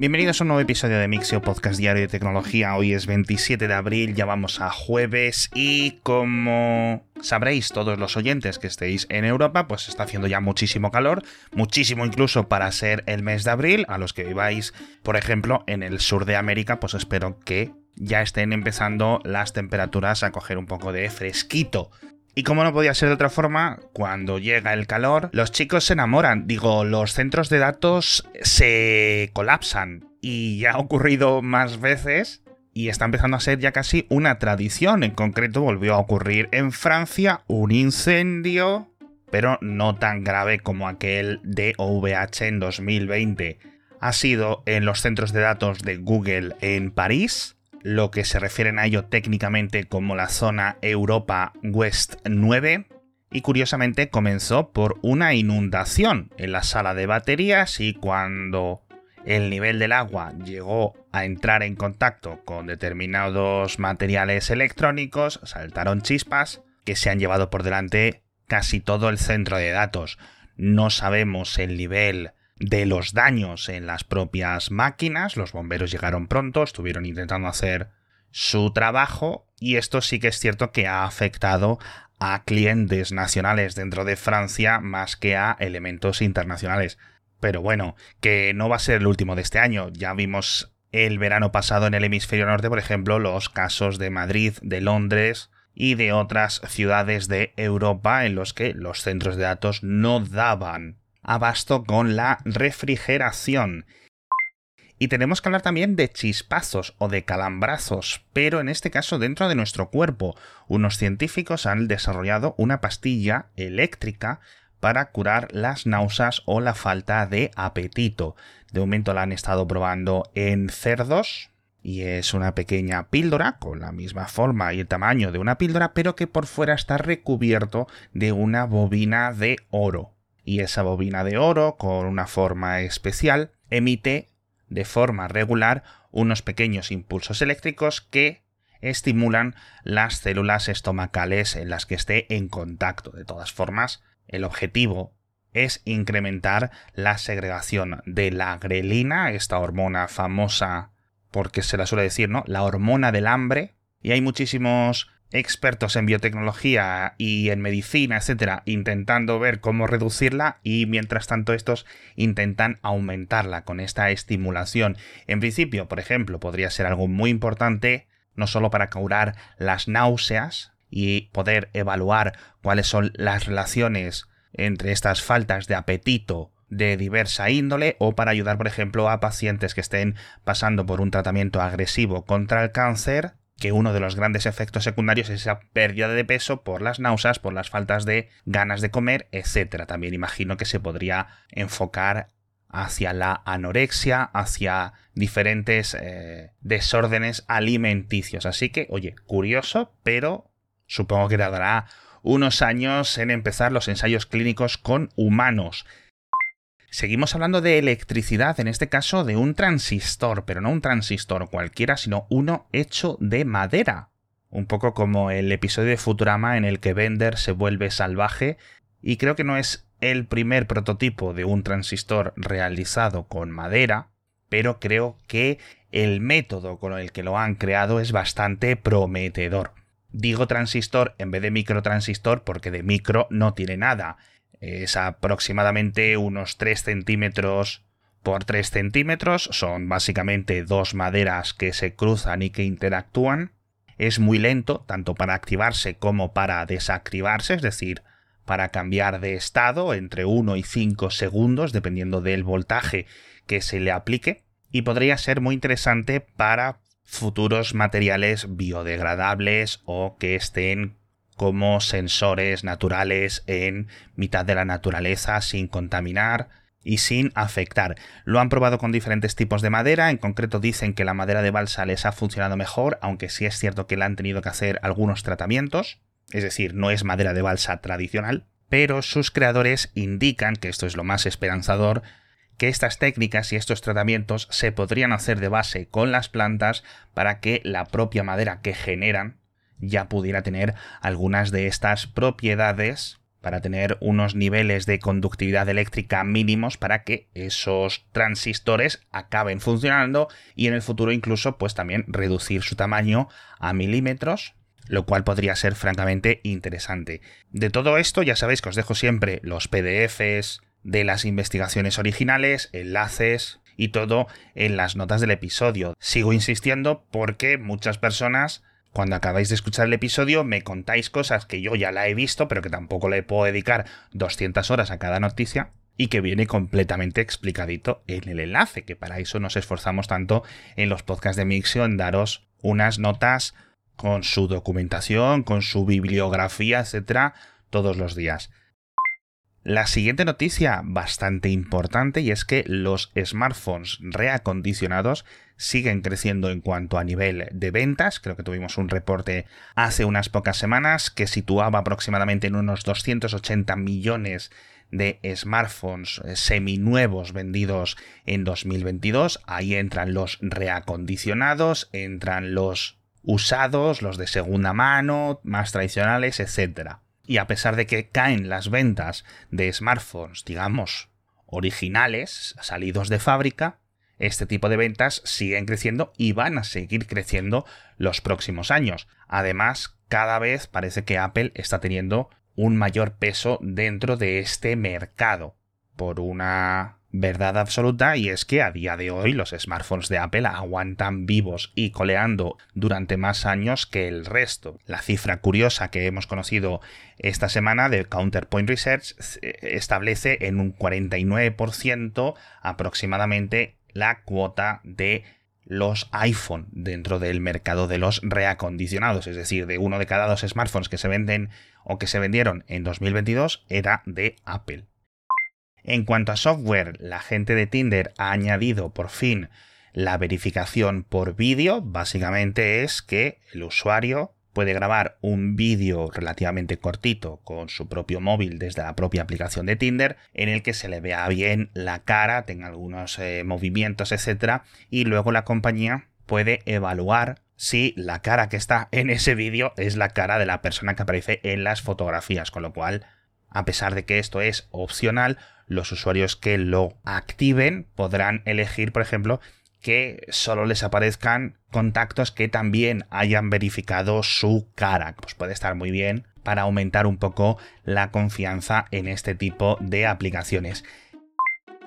Bienvenidos a un nuevo episodio de Mixio Podcast Diario de Tecnología. Hoy es 27 de abril, ya vamos a jueves y como sabréis todos los oyentes que estéis en Europa, pues está haciendo ya muchísimo calor, muchísimo incluso para ser el mes de abril. A los que viváis, por ejemplo, en el sur de América, pues espero que ya estén empezando las temperaturas a coger un poco de fresquito. Y como no podía ser de otra forma, cuando llega el calor, los chicos se enamoran. Digo, los centros de datos se colapsan. Y ya ha ocurrido más veces y está empezando a ser ya casi una tradición. En concreto volvió a ocurrir en Francia un incendio, pero no tan grave como aquel de OVH en 2020. Ha sido en los centros de datos de Google en París, lo que se refieren a ello técnicamente como la zona Europa West 9, y curiosamente comenzó por una inundación en la sala de baterías y cuando el nivel del agua llegó a entrar en contacto con determinados materiales electrónicos, saltaron chispas que se han llevado por delante casi todo el centro de datos. No sabemos el nivel de los daños en las propias máquinas. Los bomberos llegaron pronto, estuvieron intentando hacer su trabajo y esto sí que es cierto que ha afectado a clientes nacionales dentro de Francia más que a elementos internacionales. Pero bueno, que no va a ser el último de este año. Ya vimos el verano pasado en el hemisferio norte, por ejemplo, los casos de Madrid, de Londres y de otras ciudades de Europa en los que los centros de datos no daban abasto con la refrigeración. Y tenemos que hablar también de chispazos o de calambrazos, pero en este caso dentro de nuestro cuerpo. Unos científicos han desarrollado una pastilla eléctrica para curar las náuseas o la falta de apetito. De momento la han estado probando en cerdos, y es una pequeña píldora con la misma forma y el tamaño de una píldora, pero que por fuera está recubierto de una bobina de oro y esa bobina de oro, con una forma especial, emite de forma regular unos pequeños impulsos eléctricos que estimulan las células estomacales en las que esté en contacto. De todas formas, el objetivo es incrementar la segregación de la grelina, esta hormona famosa porque se la suele decir, ¿no? La hormona del hambre. Y hay muchísimos expertos en biotecnología y en medicina, etcétera, intentando ver cómo reducirla y mientras tanto estos intentan aumentarla con esta estimulación. En principio, por ejemplo, podría ser algo muy importante no solo para curar las náuseas y poder evaluar cuáles son las relaciones entre estas faltas de apetito de diversa índole o para ayudar, por ejemplo, a pacientes que estén pasando por un tratamiento agresivo contra el cáncer que uno de los grandes efectos secundarios es esa pérdida de peso por las náuseas, por las faltas de ganas de comer, etc. También imagino que se podría enfocar hacia la anorexia, hacia diferentes eh, desórdenes alimenticios. Así que, oye, curioso, pero supongo que tardará unos años en empezar los ensayos clínicos con humanos. Seguimos hablando de electricidad, en este caso de un transistor, pero no un transistor cualquiera, sino uno hecho de madera. Un poco como el episodio de Futurama en el que Bender se vuelve salvaje, y creo que no es el primer prototipo de un transistor realizado con madera, pero creo que el método con el que lo han creado es bastante prometedor. Digo transistor en vez de microtransistor porque de micro no tiene nada es aproximadamente unos 3 centímetros por 3 centímetros. Son básicamente dos maderas que se cruzan y que interactúan. Es muy lento, tanto para activarse como para desactivarse, es decir, para cambiar de estado entre 1 y 5 segundos, dependiendo del voltaje que se le aplique. Y podría ser muy interesante para futuros materiales biodegradables o que estén como sensores naturales en mitad de la naturaleza sin contaminar y sin afectar. Lo han probado con diferentes tipos de madera, en concreto dicen que la madera de balsa les ha funcionado mejor, aunque sí es cierto que le han tenido que hacer algunos tratamientos, es decir, no es madera de balsa tradicional, pero sus creadores indican, que esto es lo más esperanzador, que estas técnicas y estos tratamientos se podrían hacer de base con las plantas para que la propia madera que generan ya pudiera tener algunas de estas propiedades para tener unos niveles de conductividad eléctrica mínimos para que esos transistores acaben funcionando y en el futuro incluso pues también reducir su tamaño a milímetros lo cual podría ser francamente interesante. De todo esto ya sabéis que os dejo siempre los PDFs de las investigaciones originales, enlaces y todo en las notas del episodio. Sigo insistiendo porque muchas personas cuando acabáis de escuchar el episodio me contáis cosas que yo ya la he visto, pero que tampoco le puedo dedicar 200 horas a cada noticia, y que viene completamente explicadito en el enlace, que para eso nos esforzamos tanto en los podcasts de Mixio en daros unas notas con su documentación, con su bibliografía, etcétera, todos los días. La siguiente noticia bastante importante y es que los smartphones reacondicionados siguen creciendo en cuanto a nivel de ventas. Creo que tuvimos un reporte hace unas pocas semanas que situaba aproximadamente en unos 280 millones de smartphones seminuevos vendidos en 2022. Ahí entran los reacondicionados, entran los usados, los de segunda mano, más tradicionales, etcétera y a pesar de que caen las ventas de smartphones, digamos, originales, salidos de fábrica, este tipo de ventas siguen creciendo y van a seguir creciendo los próximos años. Además, cada vez parece que Apple está teniendo un mayor peso dentro de este mercado por una verdad absoluta y es que a día de hoy los smartphones de Apple aguantan vivos y coleando durante más años que el resto. La cifra curiosa que hemos conocido esta semana de Counterpoint Research eh, establece en un 49% aproximadamente la cuota de los iPhone dentro del mercado de los reacondicionados, es decir, de uno de cada dos smartphones que se venden o que se vendieron en 2022 era de Apple. En cuanto a software, la gente de Tinder ha añadido por fin la verificación por vídeo. Básicamente es que el usuario puede grabar un vídeo relativamente cortito con su propio móvil desde la propia aplicación de Tinder en el que se le vea bien la cara, tenga algunos eh, movimientos, etc. Y luego la compañía puede evaluar si la cara que está en ese vídeo es la cara de la persona que aparece en las fotografías, con lo cual, a pesar de que esto es opcional, los usuarios que lo activen podrán elegir, por ejemplo, que solo les aparezcan contactos que también hayan verificado su cara. Pues puede estar muy bien para aumentar un poco la confianza en este tipo de aplicaciones.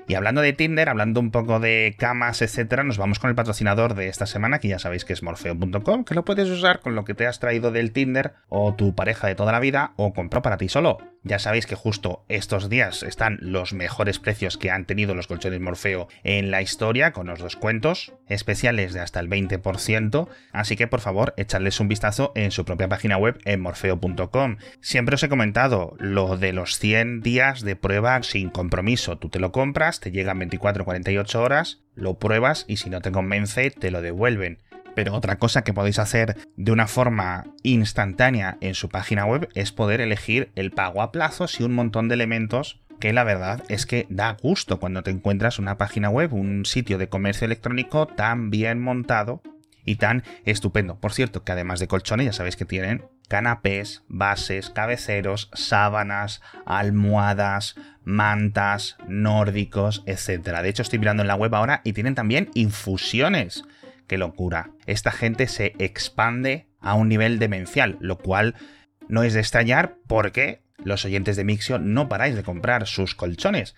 Y hablando de Tinder, hablando un poco de camas, etcétera, nos vamos con el patrocinador de esta semana, que ya sabéis que es morfeo.com, que lo puedes usar con lo que te has traído del Tinder o tu pareja de toda la vida o compró para ti solo. Ya sabéis que justo estos días están los mejores precios que han tenido los colchones Morfeo en la historia, con los descuentos especiales de hasta el 20%, así que por favor echadles un vistazo en su propia página web en morfeo.com. Siempre os he comentado lo de los 100 días de prueba sin compromiso, tú te lo compras, te llegan 24-48 horas, lo pruebas y si no te convence te lo devuelven. Pero otra cosa que podéis hacer de una forma instantánea en su página web es poder elegir el pago a plazos y un montón de elementos que la verdad es que da gusto cuando te encuentras una página web, un sitio de comercio electrónico tan bien montado y tan estupendo. Por cierto, que además de colchones, ya sabéis que tienen canapés, bases, cabeceros, sábanas, almohadas, mantas, nórdicos, etc. De hecho, estoy mirando en la web ahora y tienen también infusiones qué locura. Esta gente se expande a un nivel demencial, lo cual no es de extrañar porque los oyentes de Mixio no paráis de comprar sus colchones.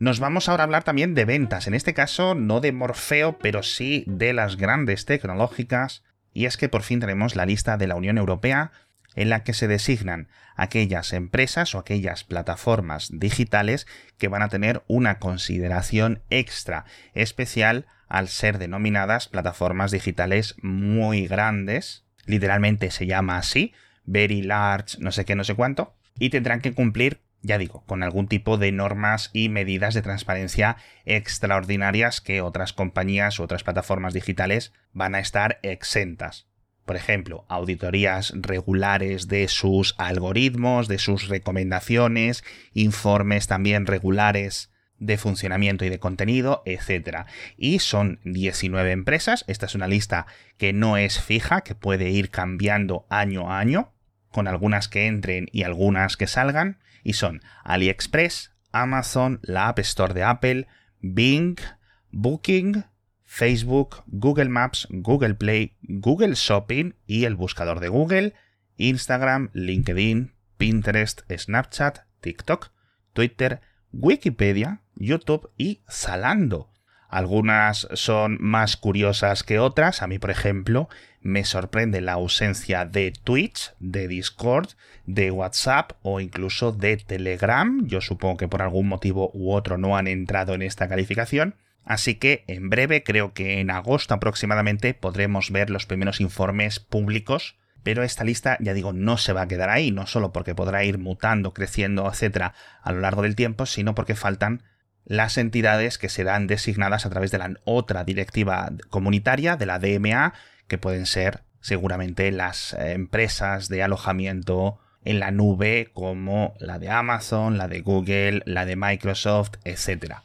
Nos vamos ahora a hablar también de ventas, en este caso no de Morfeo, pero sí de las grandes tecnológicas, y es que por fin tenemos la lista de la Unión Europea en la que se designan aquellas empresas o aquellas plataformas digitales que van a tener una consideración extra especial al ser denominadas plataformas digitales muy grandes, literalmente se llama así, very large, no sé qué, no sé cuánto, y tendrán que cumplir, ya digo, con algún tipo de normas y medidas de transparencia extraordinarias que otras compañías u otras plataformas digitales van a estar exentas. Por ejemplo, auditorías regulares de sus algoritmos, de sus recomendaciones, informes también regulares de funcionamiento y de contenido, etc. Y son 19 empresas. Esta es una lista que no es fija, que puede ir cambiando año a año, con algunas que entren y algunas que salgan, y son AliExpress, Amazon, la App Store de Apple, Bing, Booking, Facebook, Google Maps, Google Play, Google Shopping y el buscador de Google, Instagram, LinkedIn, Pinterest, Snapchat, TikTok, Twitter, Wikipedia, YouTube y Zalando. Algunas son más curiosas que otras. A mí, por ejemplo, me sorprende la ausencia de Twitch, de Discord, de WhatsApp o incluso de Telegram. Yo supongo que por algún motivo u otro no han entrado en esta calificación. Así que en breve, creo que en agosto aproximadamente, podremos ver los primeros informes públicos. Pero esta lista, ya digo, no se va a quedar ahí, no solo porque podrá ir mutando, creciendo, etcétera, a lo largo del tiempo, sino porque faltan las entidades que serán designadas a través de la otra directiva comunitaria, de la DMA, que pueden ser seguramente las eh, empresas de alojamiento en la nube como la de Amazon, la de Google, la de Microsoft, etc.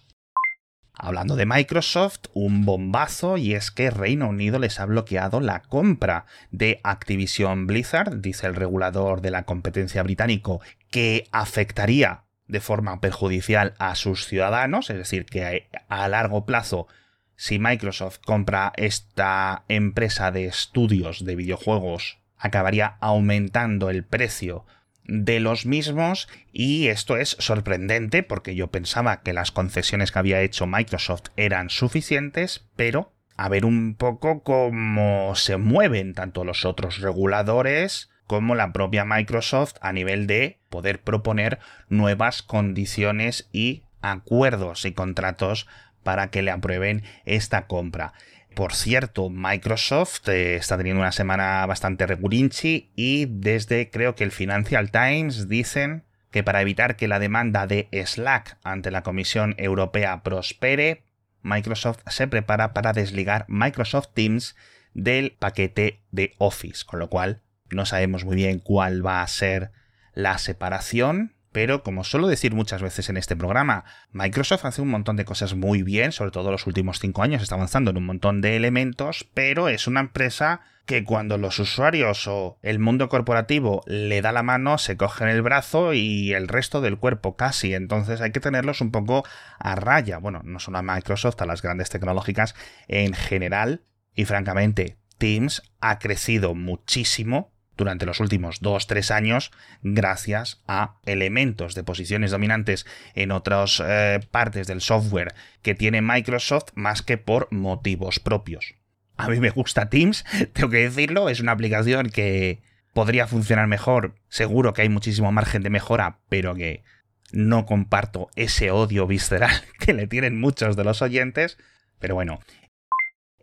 Hablando de Microsoft, un bombazo y es que Reino Unido les ha bloqueado la compra de Activision Blizzard, dice el regulador de la competencia británico, que afectaría de forma perjudicial a sus ciudadanos, es decir, que a largo plazo, si Microsoft compra esta empresa de estudios de videojuegos, acabaría aumentando el precio de los mismos y esto es sorprendente porque yo pensaba que las concesiones que había hecho Microsoft eran suficientes, pero a ver un poco cómo se mueven tanto los otros reguladores como la propia Microsoft a nivel de poder proponer nuevas condiciones y acuerdos y contratos para que le aprueben esta compra. Por cierto, Microsoft eh, está teniendo una semana bastante regulinchi y desde creo que el Financial Times dicen que para evitar que la demanda de Slack ante la Comisión Europea prospere, Microsoft se prepara para desligar Microsoft Teams del paquete de Office, con lo cual no sabemos muy bien cuál va a ser la separación, pero como suelo decir muchas veces en este programa, Microsoft hace un montón de cosas muy bien, sobre todo los últimos cinco años está avanzando en un montón de elementos, pero es una empresa que cuando los usuarios o el mundo corporativo le da la mano, se cogen el brazo y el resto del cuerpo casi. Entonces hay que tenerlos un poco a raya. Bueno, no solo a Microsoft, a las grandes tecnológicas en general. Y francamente, Teams ha crecido muchísimo durante los últimos 2-3 años gracias a elementos de posiciones dominantes en otras eh, partes del software que tiene Microsoft más que por motivos propios. A mí me gusta Teams, tengo que decirlo, es una aplicación que podría funcionar mejor, seguro que hay muchísimo margen de mejora, pero que no comparto ese odio visceral que le tienen muchos de los oyentes. Pero bueno,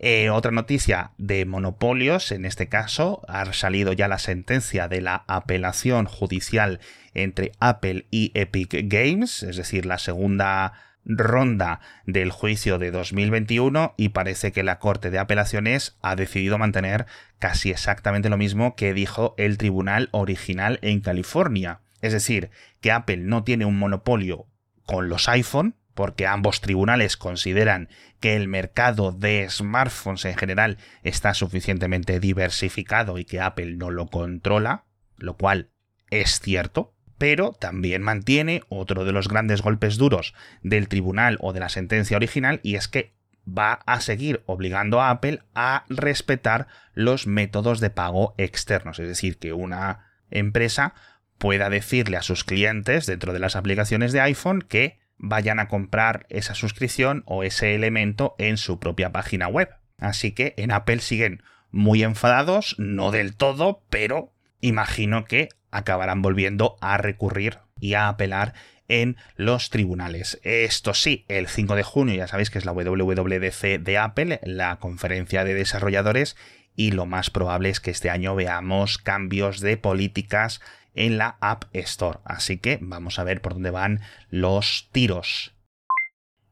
eh, otra noticia de monopolios, en este caso, ha salido ya la sentencia de la apelación judicial entre Apple y Epic Games, es decir, la segunda ronda del juicio de 2021 y parece que la Corte de Apelaciones ha decidido mantener casi exactamente lo mismo que dijo el tribunal original en California. Es decir, que Apple no tiene un monopolio con los iPhone, porque ambos tribunales consideran que el mercado de smartphones en general está suficientemente diversificado y que Apple no lo controla, lo cual es cierto, pero también mantiene otro de los grandes golpes duros del tribunal o de la sentencia original y es que va a seguir obligando a Apple a respetar los métodos de pago externos, es decir, que una empresa pueda decirle a sus clientes dentro de las aplicaciones de iPhone que vayan a comprar esa suscripción o ese elemento en su propia página web. Así que en Apple siguen muy enfadados, no del todo, pero imagino que acabarán volviendo a recurrir y a apelar en los tribunales. Esto sí, el 5 de junio ya sabéis que es la WWDC de Apple, la conferencia de desarrolladores, y lo más probable es que este año veamos cambios de políticas en la App Store. Así que vamos a ver por dónde van los tiros.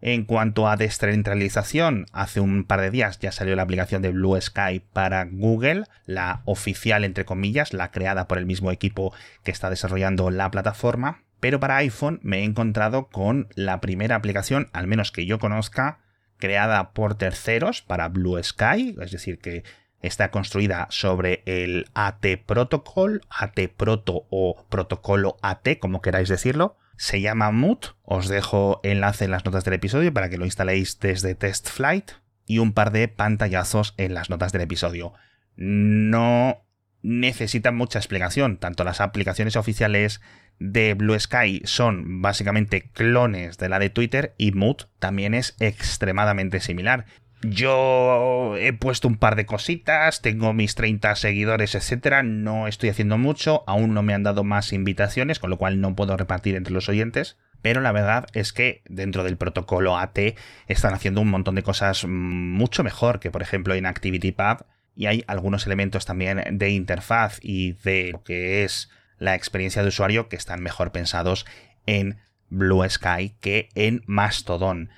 En cuanto a descentralización, hace un par de días ya salió la aplicación de Blue Sky para Google, la oficial entre comillas, la creada por el mismo equipo que está desarrollando la plataforma. Pero para iPhone me he encontrado con la primera aplicación, al menos que yo conozca, creada por terceros para Blue Sky, es decir, que está construida sobre el AT Protocol, AT Proto o protocolo AT, como queráis decirlo. Se llama Mood. Os dejo enlace en las notas del episodio para que lo instaléis desde Test Flight y un par de pantallazos en las notas del episodio. No necesitan mucha explicación. Tanto las aplicaciones oficiales de Blue Sky son básicamente clones de la de Twitter y Mood también es extremadamente similar. Yo he puesto un par de cositas, tengo mis 30 seguidores, etcétera. No estoy haciendo mucho, aún no me han dado más invitaciones, con lo cual no puedo repartir entre los oyentes. Pero la verdad es que dentro del protocolo AT están haciendo un montón de cosas mucho mejor que, por ejemplo, en ActivityPub. Y hay algunos elementos también de interfaz y de lo que es la experiencia de usuario que están mejor pensados en Blue Sky que en Mastodon.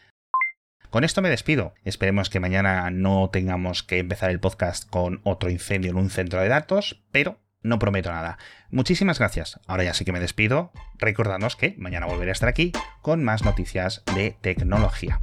Con esto me despido. Esperemos que mañana no tengamos que empezar el podcast con otro incendio en un centro de datos, pero no prometo nada. Muchísimas gracias. Ahora ya sí que me despido. Recordadnos que mañana volveré a estar aquí con más noticias de tecnología.